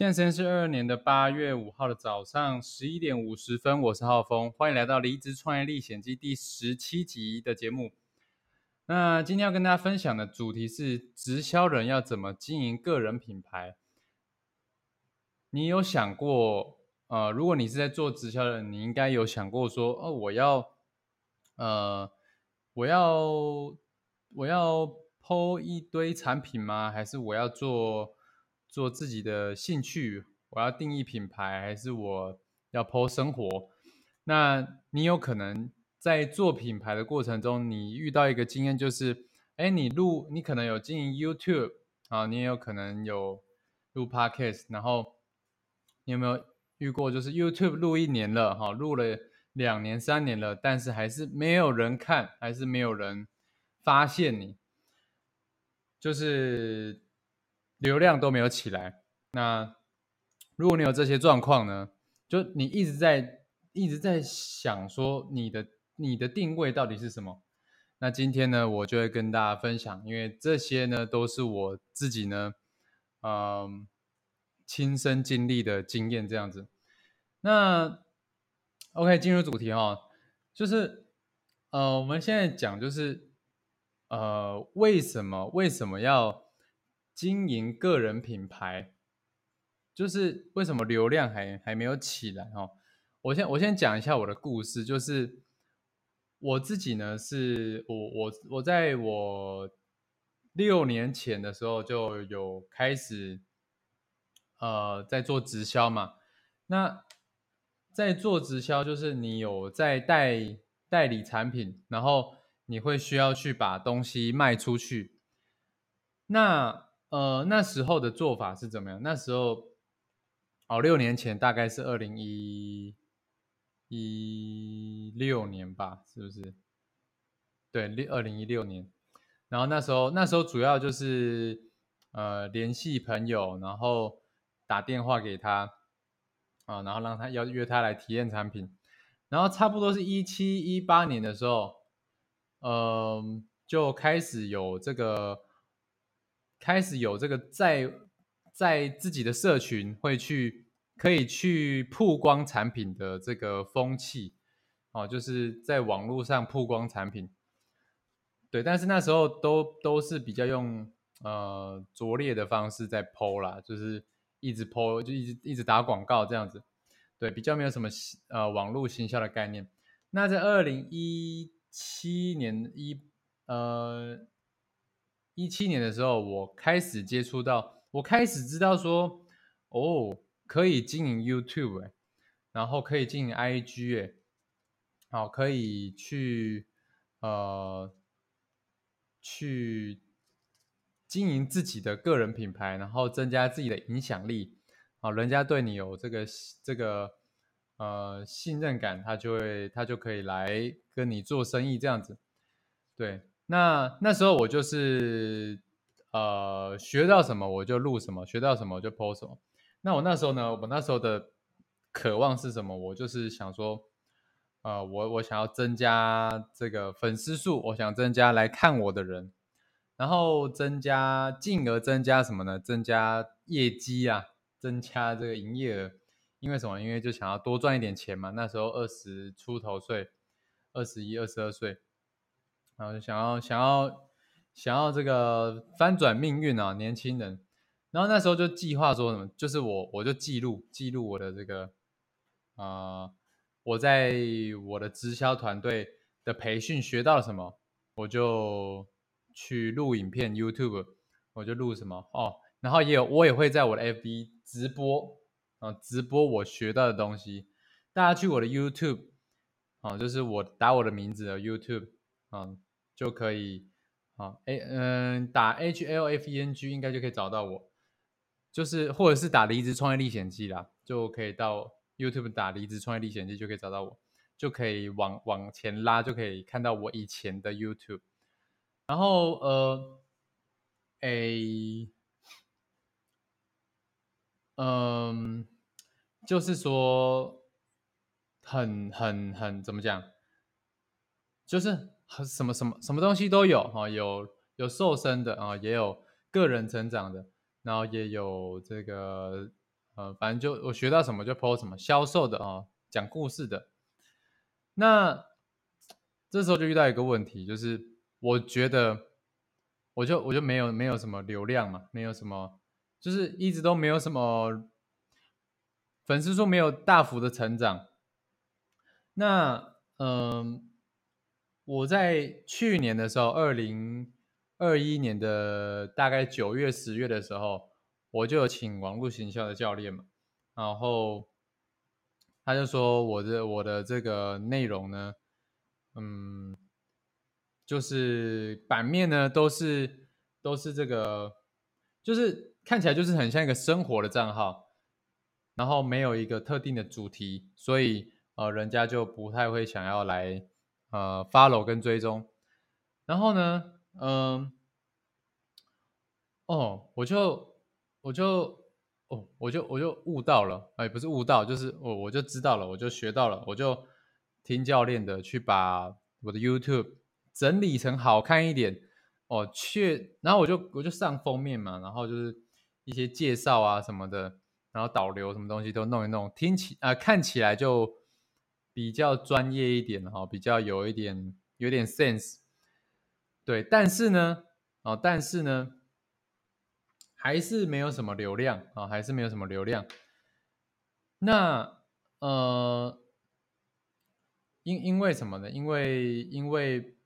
现在时间是二二年的八月五号的早上十一点五十分，我是浩峰，欢迎来到《离职创业历险记》第十七集的节目。那今天要跟大家分享的主题是：直销人要怎么经营个人品牌？你有想过，呃，如果你是在做直销人，你应该有想过说，哦，我要，呃，我要，我要抛一堆产品吗？还是我要做？做自己的兴趣，我要定义品牌，还是我要 PO 生活？那你有可能在做品牌的过程中，你遇到一个经验，就是，哎，你录，你可能有经营 YouTube 啊，你也有可能有录 Podcast，然后你有没有遇过，就是 YouTube 录一年了，哈，录了两年、三年了，但是还是没有人看，还是没有人发现你，就是。流量都没有起来，那如果你有这些状况呢？就你一直在一直在想说你的你的定位到底是什么？那今天呢，我就会跟大家分享，因为这些呢都是我自己呢，嗯，亲身经历的经验这样子。那 OK，进入主题哈，就是呃，我们现在讲就是呃，为什么为什么要？经营个人品牌，就是为什么流量还还没有起来哦？我先我先讲一下我的故事，就是我自己呢，是我我我在我六年前的时候就有开始，呃，在做直销嘛。那在做直销，就是你有在代代理产品，然后你会需要去把东西卖出去，那。呃，那时候的做法是怎么样？那时候，哦，六年前大概是二零一一六年吧，是不是？对，六二零一六年。然后那时候，那时候主要就是呃联系朋友，然后打电话给他啊，然后让他要约他来体验产品。然后差不多是一七一八年的时候，嗯，就开始有这个。开始有这个在在自己的社群会去可以去曝光产品的这个风气哦，就是在网络上曝光产品，对，但是那时候都都是比较用呃拙劣的方式在剖啦，就是一直剖就一直一直打广告这样子，对，比较没有什么呃网络行销的概念。那在二零一七年一呃。一七年的时候，我开始接触到，我开始知道说，哦，可以经营 YouTube 哎，然后可以经营 IG 哎，好，可以去呃去经营自己的个人品牌，然后增加自己的影响力，好，人家对你有这个这个呃信任感，他就会他就可以来跟你做生意这样子，对。那那时候我就是呃学到什么我就录什么，学到什么我就 PO 什么。那我那时候呢，我那时候的渴望是什么？我就是想说，呃，我我想要增加这个粉丝数，我想增加来看我的人，然后增加进而增加什么呢？增加业绩啊，增加这个营业额。因为什么？因为就想要多赚一点钱嘛。那时候二十出头岁，二十一、二十二岁。然后就想要想要想要这个翻转命运啊，年轻人。然后那时候就计划说什么，就是我我就记录记录我的这个啊，我在我的直销团队的培训学到了什么，我就去录影片 YouTube，我就录什么哦。然后也有我也会在我的 FB 直播啊，直播我学到的东西。大家去我的 YouTube 啊，就是我打我的名字的 YouTube 啊。就可以，好，哎，嗯，打 H L F E N G 应该就可以找到我，就是或者是打离职创业历险记啦，就可以到 YouTube 打离职创业历险记就可以找到我，就可以往往前拉，就可以看到我以前的 YouTube。然后呃，诶，嗯，就是说很很很怎么讲？就是什么什么什么东西都有哈，有有瘦身的啊，也有个人成长的，然后也有这个呃，反正就我学到什么就 po 什么，销售的啊，讲故事的。那这时候就遇到一个问题，就是我觉得我就我就没有没有什么流量嘛，没有什么，就是一直都没有什么粉丝数没有大幅的成长。那嗯。我在去年的时候，二零二一年的大概九月、十月的时候，我就有请网络行销的教练嘛，然后他就说我的我的这个内容呢，嗯，就是版面呢都是都是这个，就是看起来就是很像一个生活的账号，然后没有一个特定的主题，所以呃，人家就不太会想要来。呃，follow 跟追踪，然后呢，嗯，哦，我就我就哦，我就我就悟到了，哎，不是悟到，就是我我就知道了，我就学到了，我就听教练的去把我的 YouTube 整理成好看一点，哦，去，然后我就我就上封面嘛，然后就是一些介绍啊什么的，然后导流什么东西都弄一弄，听起啊看起来就。比较专业一点哈，比较有一点有点 sense，对，但是呢，哦，但是呢，还是没有什么流量啊，还是没有什么流量。那呃，因因为什么呢？因为因为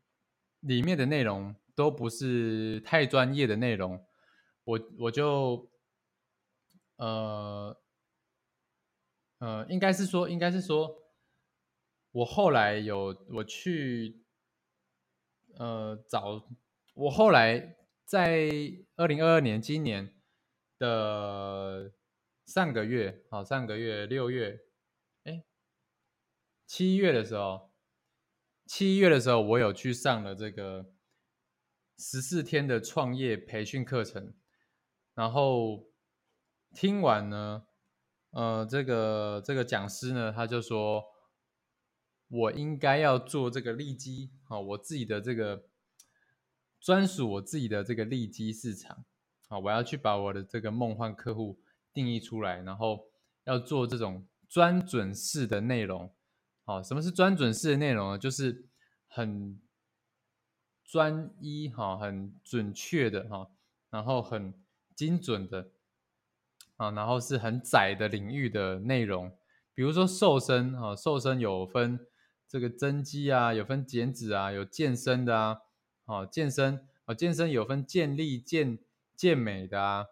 里面的内容都不是太专业的内容，我我就呃呃，应该是说，应该是说。我后来有我去，呃，找我后来在二零二二年今年的上个月，好上个月六月，哎，七月的时候，七月的时候我有去上了这个十四天的创业培训课程，然后听完呢，呃，这个这个讲师呢，他就说。我应该要做这个利基啊，我自己的这个专属我自己的这个利基市场啊，我要去把我的这个梦幻客户定义出来，然后要做这种专准式的内容。好，什么是专准式的内容呢？就是很专一哈，很准确的哈，然后很精准的啊，然后是很窄的领域的内容，比如说瘦身啊，瘦身有分。这个增肌啊，有分减脂啊，有健身的啊，哦，健身哦，健身有分健力、健健美的啊，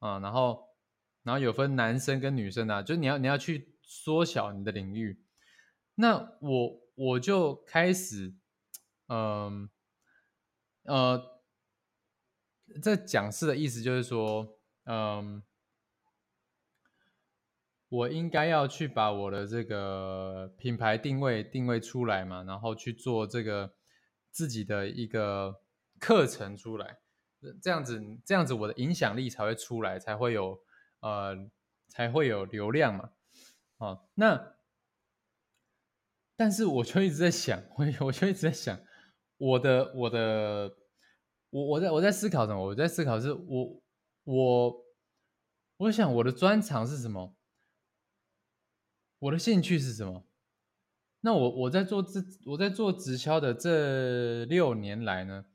啊，然后然后有分男生跟女生的，就是你要你要去缩小你的领域。那我我就开始，嗯呃，这讲师的意思就是说，嗯。我应该要去把我的这个品牌定位定位出来嘛，然后去做这个自己的一个课程出来，这样子这样子我的影响力才会出来，才会有呃才会有流量嘛。哦，那但是我就一直在想，我我就一直在想，我的我的我我在我在思考什么？我在思考是我我我想我的专长是什么？我的兴趣是什么？那我我在做这我在做直销的这六年来呢，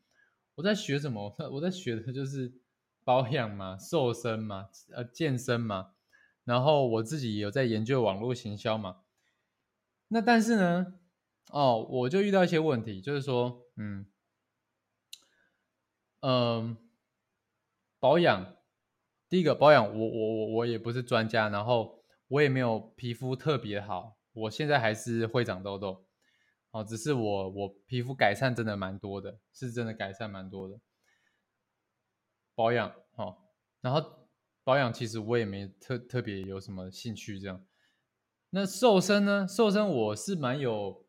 我在学什么？我在学的就是保养嘛、瘦身嘛、呃健身嘛，然后我自己有在研究网络行销嘛。那但是呢，哦，我就遇到一些问题，就是说，嗯嗯，保养，第一个保养，我我我我也不是专家，然后。我也没有皮肤特别好，我现在还是会长痘痘，哦，只是我我皮肤改善真的蛮多的，是真的改善蛮多的。保养，哦，然后保养其实我也没特特别有什么兴趣这样。那瘦身呢？瘦身我是蛮有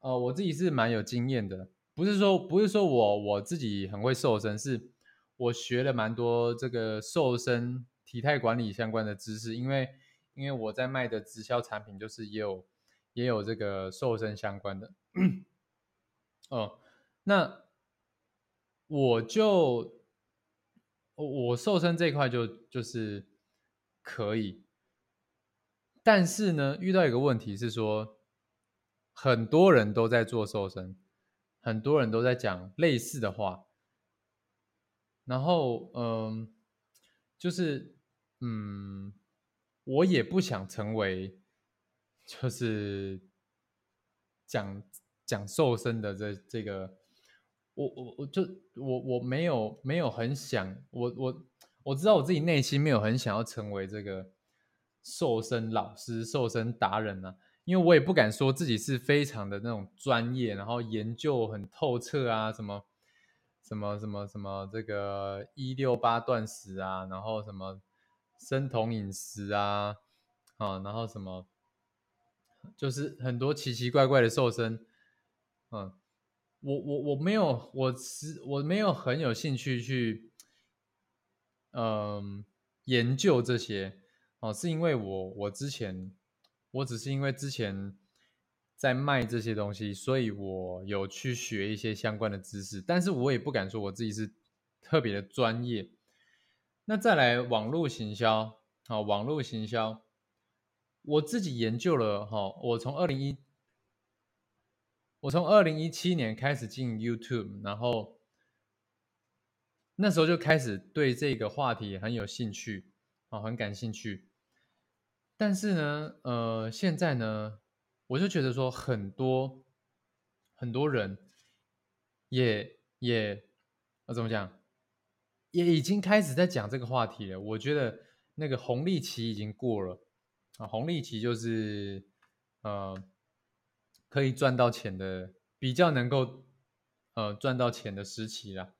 呃，我自己是蛮有经验的，不是说不是说我我自己很会瘦身，是我学了蛮多这个瘦身体态管理相关的知识，因为因为我在卖的直销产品就是也有也有这个瘦身相关的，哦，那我就我瘦身这一块就就是可以，但是呢，遇到一个问题是说。很多人都在做瘦身，很多人都在讲类似的话，然后嗯，就是嗯，我也不想成为就是讲讲瘦身的这这个，我我我就我我没有没有很想我我我知道我自己内心没有很想要成为这个瘦身老师、瘦身达人啊。因为我也不敢说自己是非常的那种专业，然后研究很透彻啊，什么什么什么什么这个一六八断食啊，然后什么生酮饮食啊，啊，然后什么就是很多奇奇怪怪的瘦身，嗯，我我我没有，我是我没有很有兴趣去，嗯，研究这些，哦，是因为我我之前。我只是因为之前在卖这些东西，所以我有去学一些相关的知识，但是我也不敢说我自己是特别的专业。那再来网络行销，好，网络行销，我自己研究了哈，我从二零一，我从二零一七年开始进 YouTube，然后那时候就开始对这个话题很有兴趣，啊，很感兴趣。但是呢，呃，现在呢，我就觉得说很多很多人也也呃怎么讲，也已经开始在讲这个话题了。我觉得那个红利期已经过了啊，红利期就是呃可以赚到钱的，比较能够呃赚到钱的时期了。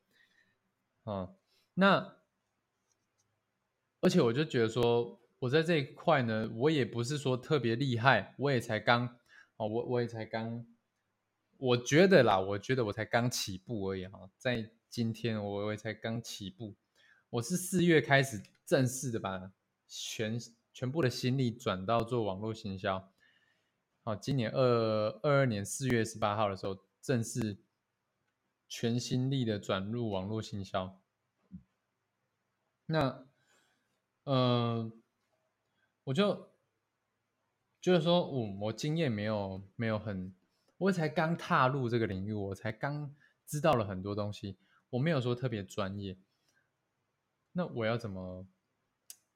啊，那而且我就觉得说。我在这一块呢，我也不是说特别厉害，我也才刚哦，我我也才刚，我觉得啦，我觉得我才刚起步而已哈，在今天我我才刚起步，我是四月开始正式的把全全部的心力转到做网络行销，好，今年二二二年四月十八号的时候，正式全心力的转入网络行销，那嗯。我就就是说，我我经验没有没有很，我才刚踏入这个领域，我才刚知道了很多东西，我没有说特别专业。那我要怎么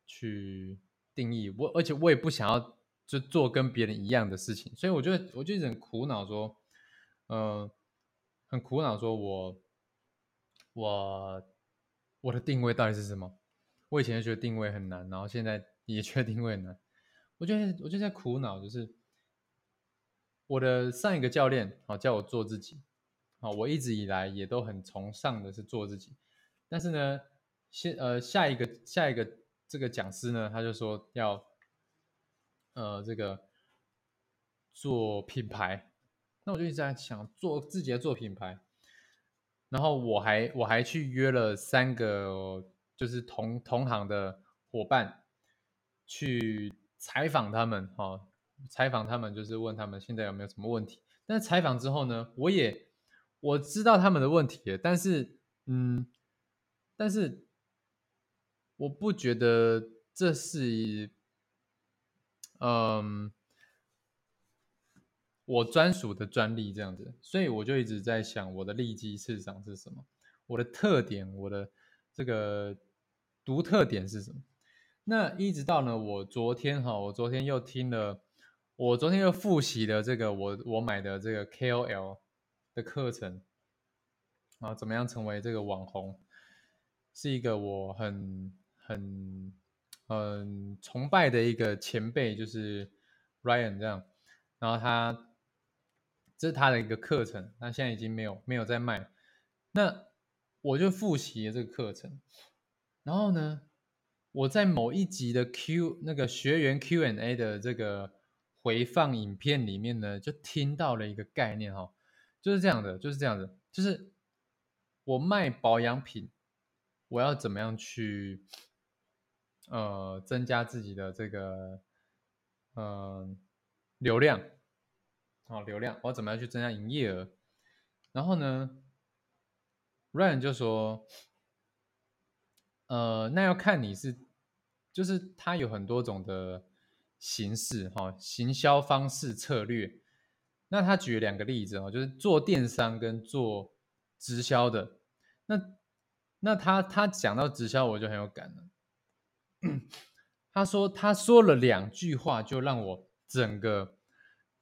去定义我？而且我也不想要就做跟别人一样的事情，所以我就我就很苦恼，说，呃，很苦恼，说我我我的定位到底是什么？我以前就觉得定位很难，然后现在。也觉得定位很难？我觉得我就在苦恼，就是我的上一个教练啊叫我做自己啊，我一直以来也都很崇尚的是做自己，但是呢，现呃下一个下一个这个讲师呢，他就说要呃这个做品牌，那我就一直在想做自己的做品牌，然后我还我还去约了三个就是同同行的伙伴。去采访他们，哈，采访他们就是问他们现在有没有什么问题。但是采访之后呢，我也我知道他们的问题，但是，嗯，但是我不觉得这是，嗯，我专属的专利这样子，所以我就一直在想我的利基市场是什么，我的特点，我的这个独特点是什么。那一直到呢，我昨天哈，我昨天又听了，我昨天又复习了这个我我买的这个 KOL 的课程啊，怎么样成为这个网红，是一个我很很很崇拜的一个前辈，就是 Ryan 这样，然后他这是他的一个课程，那现在已经没有没有在卖，那我就复习了这个课程，然后呢？我在某一集的 Q 那个学员 Q&A 的这个回放影片里面呢，就听到了一个概念哈，就是这样的，就是这样的，就是我卖保养品，我要怎么样去呃增加自己的这个嗯流量，好流量，我怎么样去增加营业额？然后呢，Ryan 就说，呃，那要看你是，就是他有很多种的。形式哈，行销方式策略。那他举了两个例子哦，就是做电商跟做直销的。那那他他讲到直销，我就很有感了。他说他说了两句话，就让我整个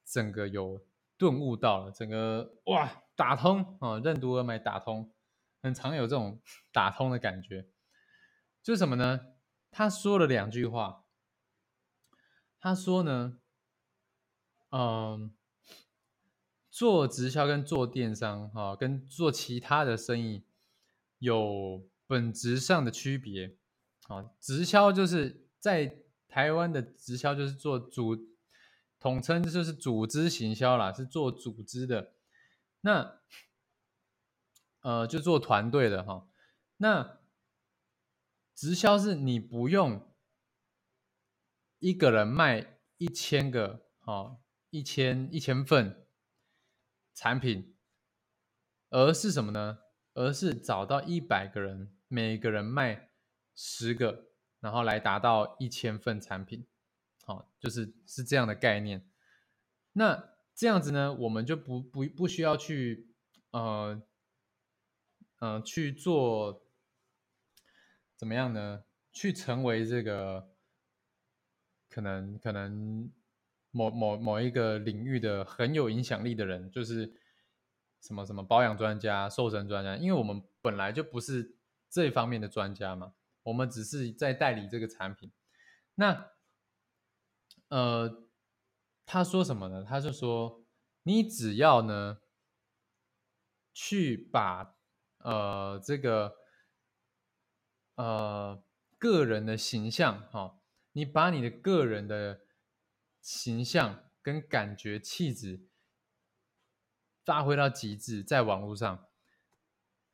整个有顿悟到了，整个哇打通啊，任督二脉打通，很常有这种打通的感觉。就是什么呢？他说了两句话。他说呢，嗯，做直销跟做电商，哈，跟做其他的生意有本质上的区别。啊，直销就是在台湾的直销就是做组，统称就是组织行销啦，是做组织的。那，呃，就做团队的哈。那直销是你不用。一个人卖一千个，哦，一千一千份产品，而是什么呢？而是找到一百个人，每个人卖十个，然后来达到一千份产品，好，就是是这样的概念。那这样子呢，我们就不不不需要去，呃，呃，去做怎么样呢？去成为这个。可能可能某某某一个领域的很有影响力的人，就是什么什么保养专家、瘦身专家，因为我们本来就不是这方面的专家嘛，我们只是在代理这个产品。那呃，他说什么呢？他就说，你只要呢去把呃这个呃个人的形象哈。你把你的个人的形象跟感觉、气质发挥到极致，在网络上，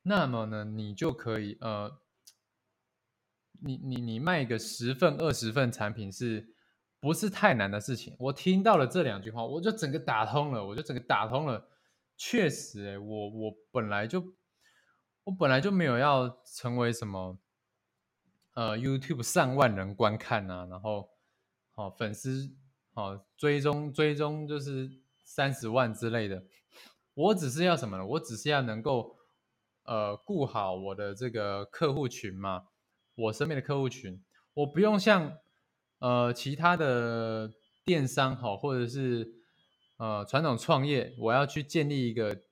那么呢，你就可以呃，你你你卖个十份、二十份产品，是不是太难的事情？我听到了这两句话，我就整个打通了，我就整个打通了。确实，哎，我我本来就我本来就没有要成为什么。呃，YouTube 上万人观看呐，然后好粉丝好追踪追踪就是三十万之类的。我只是要什么呢？我只是要能够呃顾好我的这个客户群嘛，我身边的客户群，我不用像呃其他的电商好或者是呃传统创业，我要去建立一个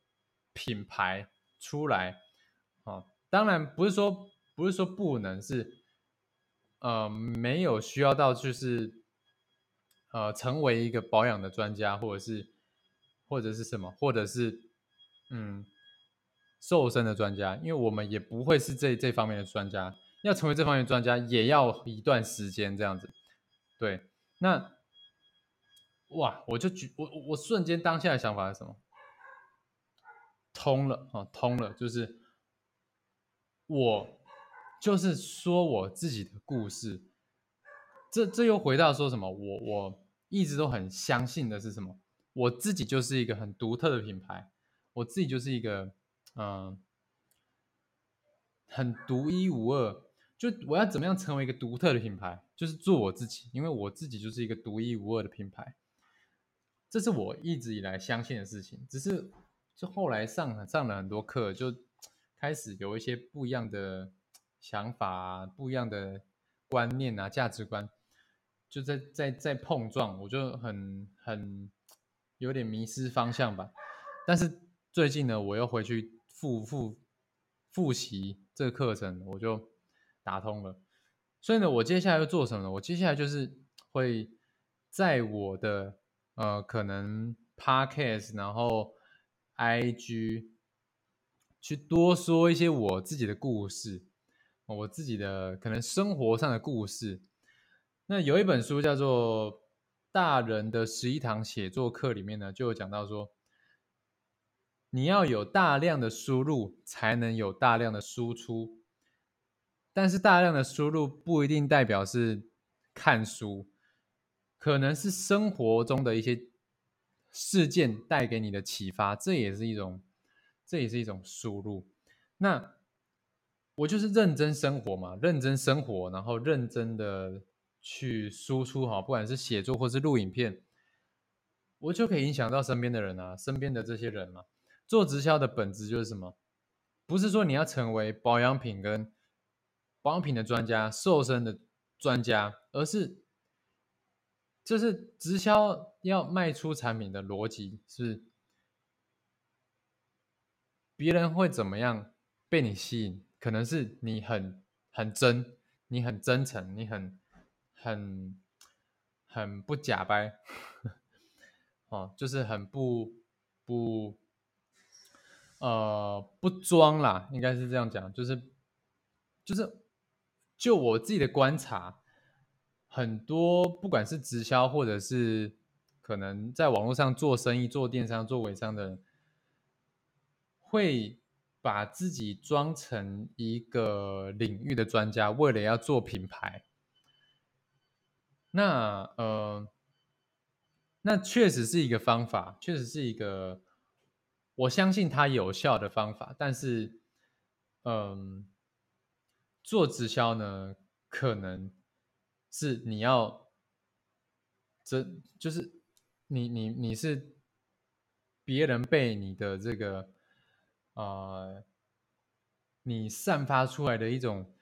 品牌出来啊。当然不是说不是说不能是。呃，没有需要到就是，呃，成为一个保养的专家，或者是，或者是什么，或者是，嗯，瘦身的专家，因为我们也不会是这这方面的专家，要成为这方面的专家，也要一段时间这样子。对，那，哇，我就举我我瞬间当下的想法是什么？通了啊，通了，就是我。就是说我自己的故事，这这又回到说什么？我我一直都很相信的是什么？我自己就是一个很独特的品牌，我自己就是一个嗯很独一无二。就我要怎么样成为一个独特的品牌？就是做我自己，因为我自己就是一个独一无二的品牌。这是我一直以来相信的事情。只是就后来上上了很多课，就开始有一些不一样的。想法不一样的观念啊，价值观就在在在碰撞，我就很很有点迷失方向吧。但是最近呢，我又回去复复复习这个课程，我就打通了。所以呢，我接下来要做什么呢？我接下来就是会在我的呃可能 podcast，然后 IG 去多说一些我自己的故事。我自己的可能生活上的故事，那有一本书叫做大人的十一堂写作课里面呢，就有讲到说，你要有大量的输入，才能有大量的输出。但是大量的输入不一定代表是看书，可能是生活中的一些事件带给你的启发，这也是一种，这也是一种输入。那我就是认真生活嘛，认真生活，然后认真的去输出哈，不管是写作或是录影片，我就可以影响到身边的人啊，身边的这些人嘛。做直销的本质就是什么？不是说你要成为保养品跟保养品的专家、瘦身的专家，而是，就是直销要卖出产品的逻辑是，别人会怎么样被你吸引？可能是你很很真，你很真诚，你很很很不假掰，哦，就是很不不呃不装啦，应该是这样讲，就是就是。就我自己的观察，很多不管是直销或者是可能在网络上做生意、做电商、做微商的人，会把自己装成一个领域的专家，为了要做品牌。那呃，那确实是一个方法，确实是一个我相信它有效的方法，但是，嗯。做直销呢，可能是你要，这就是你你你是别人被你的这个啊，你散发出来的一种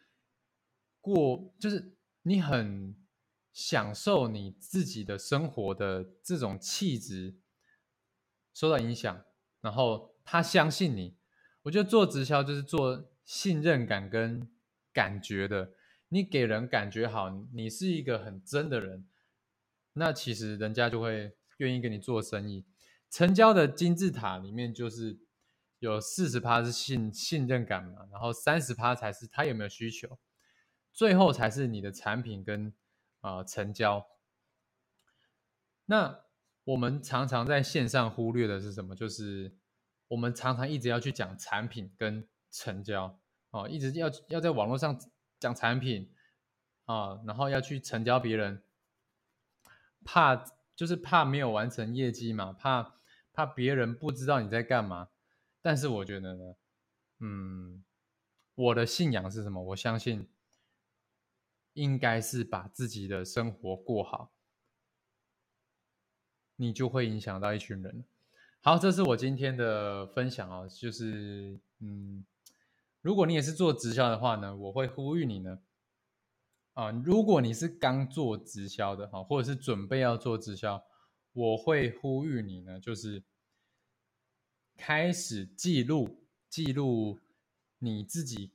过，就是你很享受你自己的生活的这种气质受到影响，然后他相信你。我觉得做直销就是做信任感跟。感觉的，你给人感觉好，你是一个很真的人，那其实人家就会愿意跟你做生意。成交的金字塔里面就是有四十趴是信信任感嘛，然后三十趴才是他有没有需求，最后才是你的产品跟啊成交。那我们常常在线上忽略的是什么？就是我们常常一直要去讲产品跟成交。哦，一直要要在网络上讲产品啊，然后要去成交别人，怕就是怕没有完成业绩嘛，怕怕别人不知道你在干嘛。但是我觉得呢，嗯，我的信仰是什么？我相信应该是把自己的生活过好，你就会影响到一群人。好，这是我今天的分享啊，就是嗯。如果你也是做直销的话呢，我会呼吁你呢，啊，如果你是刚做直销的哈，或者是准备要做直销，我会呼吁你呢，就是开始记录记录你自己，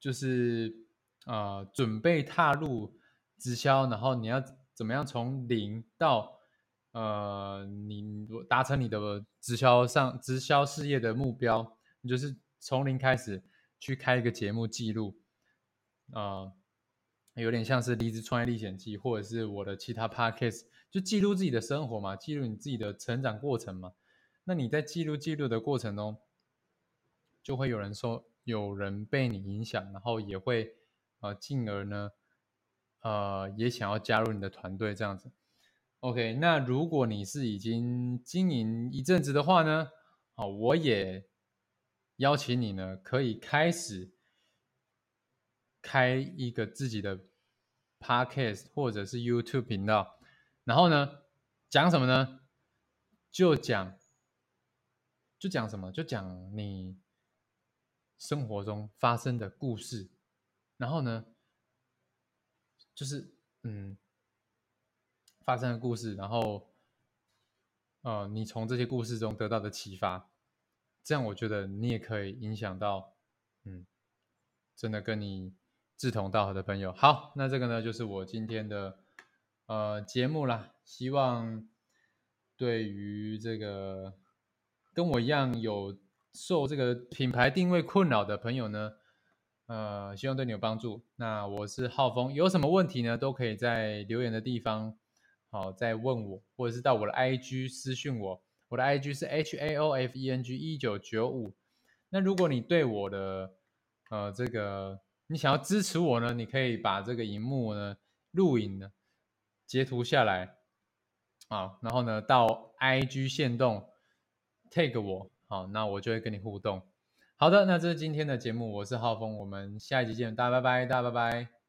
就是啊，准备踏入直销，然后你要怎么样从零到呃，你达成你的直销上直销事业的目标，你就是。从零开始去开一个节目记录，啊，有点像是《离职创业历险记》或者是我的其他 podcast，就记录自己的生活嘛，记录你自己的成长过程嘛。那你在记录记录的过程中，就会有人说，有人被你影响，然后也会呃，进而呢，呃，也想要加入你的团队这样子。OK，那如果你是已经经营一阵子的话呢，好，我也。邀请你呢，可以开始开一个自己的 podcast 或者是 YouTube 频道，然后呢，讲什么呢？就讲，就讲什么？就讲你生活中发生的故事，然后呢，就是嗯，发生的故事，然后，呃，你从这些故事中得到的启发。这样我觉得你也可以影响到，嗯，真的跟你志同道合的朋友。好，那这个呢就是我今天的呃节目啦。希望对于这个跟我一样有受这个品牌定位困扰的朋友呢，呃，希望对你有帮助。那我是浩峰，有什么问题呢都可以在留言的地方好，再问我，或者是到我的 IG 私讯我，我的 IG 是 H A O F E N G 一九九五。那如果你对我的呃这个你想要支持我呢，你可以把这个荧幕呢录影呢截图下来啊，然后呢到 IG 线动 take 我，好，那我就会跟你互动。好的，那这是今天的节目，我是浩峰，我们下一集见，大家拜拜，大家拜拜。